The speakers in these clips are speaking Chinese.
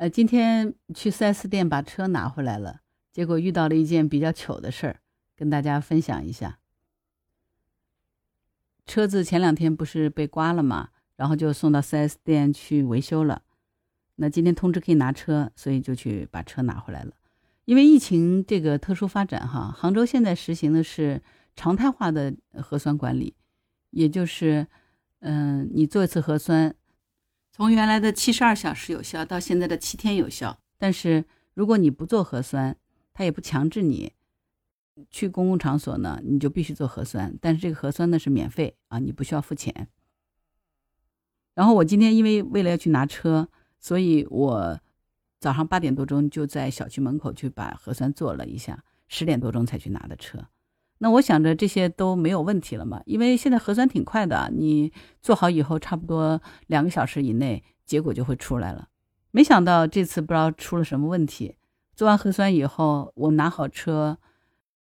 呃，今天去 4S 店把车拿回来了，结果遇到了一件比较糗的事儿，跟大家分享一下。车子前两天不是被刮了嘛，然后就送到 4S 店去维修了。那今天通知可以拿车，所以就去把车拿回来了。因为疫情这个特殊发展，哈，杭州现在实行的是常态化的核酸管理，也就是，嗯，你做一次核酸。从原来的七十二小时有效到现在的七天有效，但是如果你不做核酸，他也不强制你去公共场所呢，你就必须做核酸。但是这个核酸呢是免费啊，你不需要付钱。然后我今天因为为了要去拿车，所以我早上八点多钟就在小区门口去把核酸做了一下，十点多钟才去拿的车。那我想着这些都没有问题了嘛，因为现在核酸挺快的，你做好以后差不多两个小时以内结果就会出来了。没想到这次不知道出了什么问题，做完核酸以后，我拿好车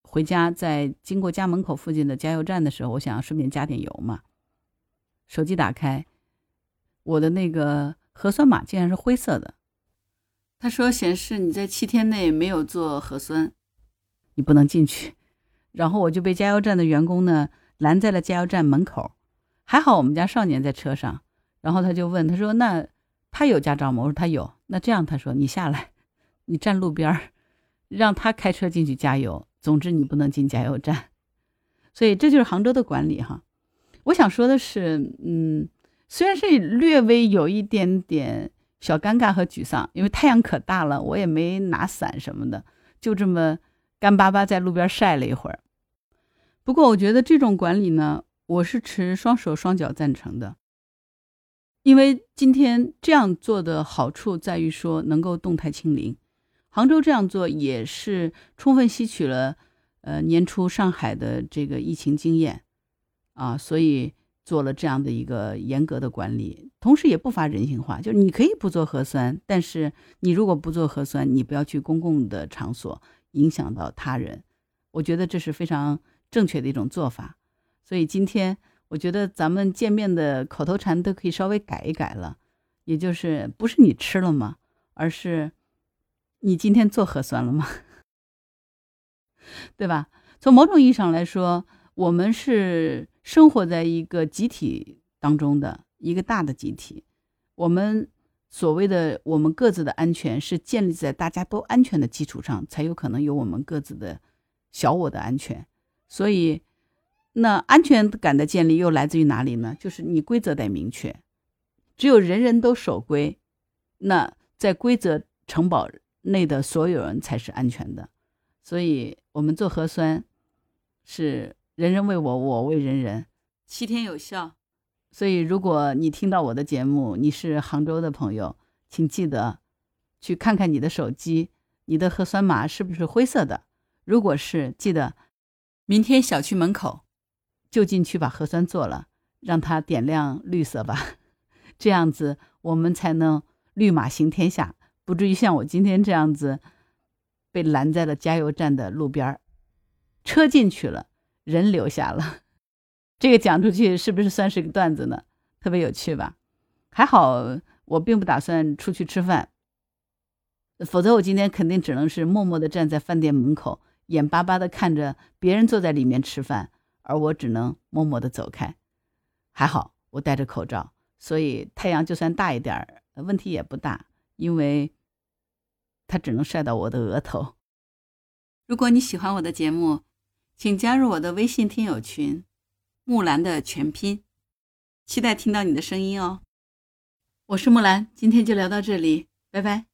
回家，在经过家门口附近的加油站的时候，我想要顺便加点油嘛，手机打开，我的那个核酸码竟然是灰色的，他说显示你在七天内没有做核酸，你不能进去。然后我就被加油站的员工呢拦在了加油站门口，还好我们家少年在车上，然后他就问他说：“那他有驾照吗？”我说：“他有。”那这样他说：“你下来，你站路边儿，让他开车进去加油。总之你不能进加油站。”所以这就是杭州的管理哈。我想说的是，嗯，虽然是略微有一点点小尴尬和沮丧，因为太阳可大了，我也没拿伞什么的，就这么干巴巴在路边晒了一会儿。不过，我觉得这种管理呢，我是持双手双脚赞成的。因为今天这样做的好处在于说能够动态清零。杭州这样做也是充分吸取了呃年初上海的这个疫情经验啊，所以做了这样的一个严格的管理，同时也不乏人性化，就是你可以不做核酸，但是你如果不做核酸，你不要去公共的场所影响到他人。我觉得这是非常。正确的一种做法，所以今天我觉得咱们见面的口头禅都可以稍微改一改了，也就是不是你吃了吗，而是你今天做核酸了吗？对吧？从某种意义上来说，我们是生活在一个集体当中的一个大的集体，我们所谓的我们各自的安全是建立在大家都安全的基础上，才有可能有我们各自的小我的安全。所以，那安全感的建立又来自于哪里呢？就是你规则得明确，只有人人都守规，那在规则城堡内的所有人才是安全的。所以，我们做核酸是人人为我，我为人人，七天有效。所以，如果你听到我的节目，你是杭州的朋友，请记得去看看你的手机，你的核酸码是不是灰色的？如果是，记得。明天小区门口就近去把核酸做了，让它点亮绿色吧，这样子我们才能绿码行天下，不至于像我今天这样子被拦在了加油站的路边儿，车进去了，人留下了。这个讲出去是不是算是个段子呢？特别有趣吧？还好我并不打算出去吃饭，否则我今天肯定只能是默默地站在饭店门口。眼巴巴地看着别人坐在里面吃饭，而我只能默默地走开。还好我戴着口罩，所以太阳就算大一点儿，问题也不大，因为它只能晒到我的额头。如果你喜欢我的节目，请加入我的微信听友群“木兰”的全拼，期待听到你的声音哦。我是木兰，今天就聊到这里，拜拜。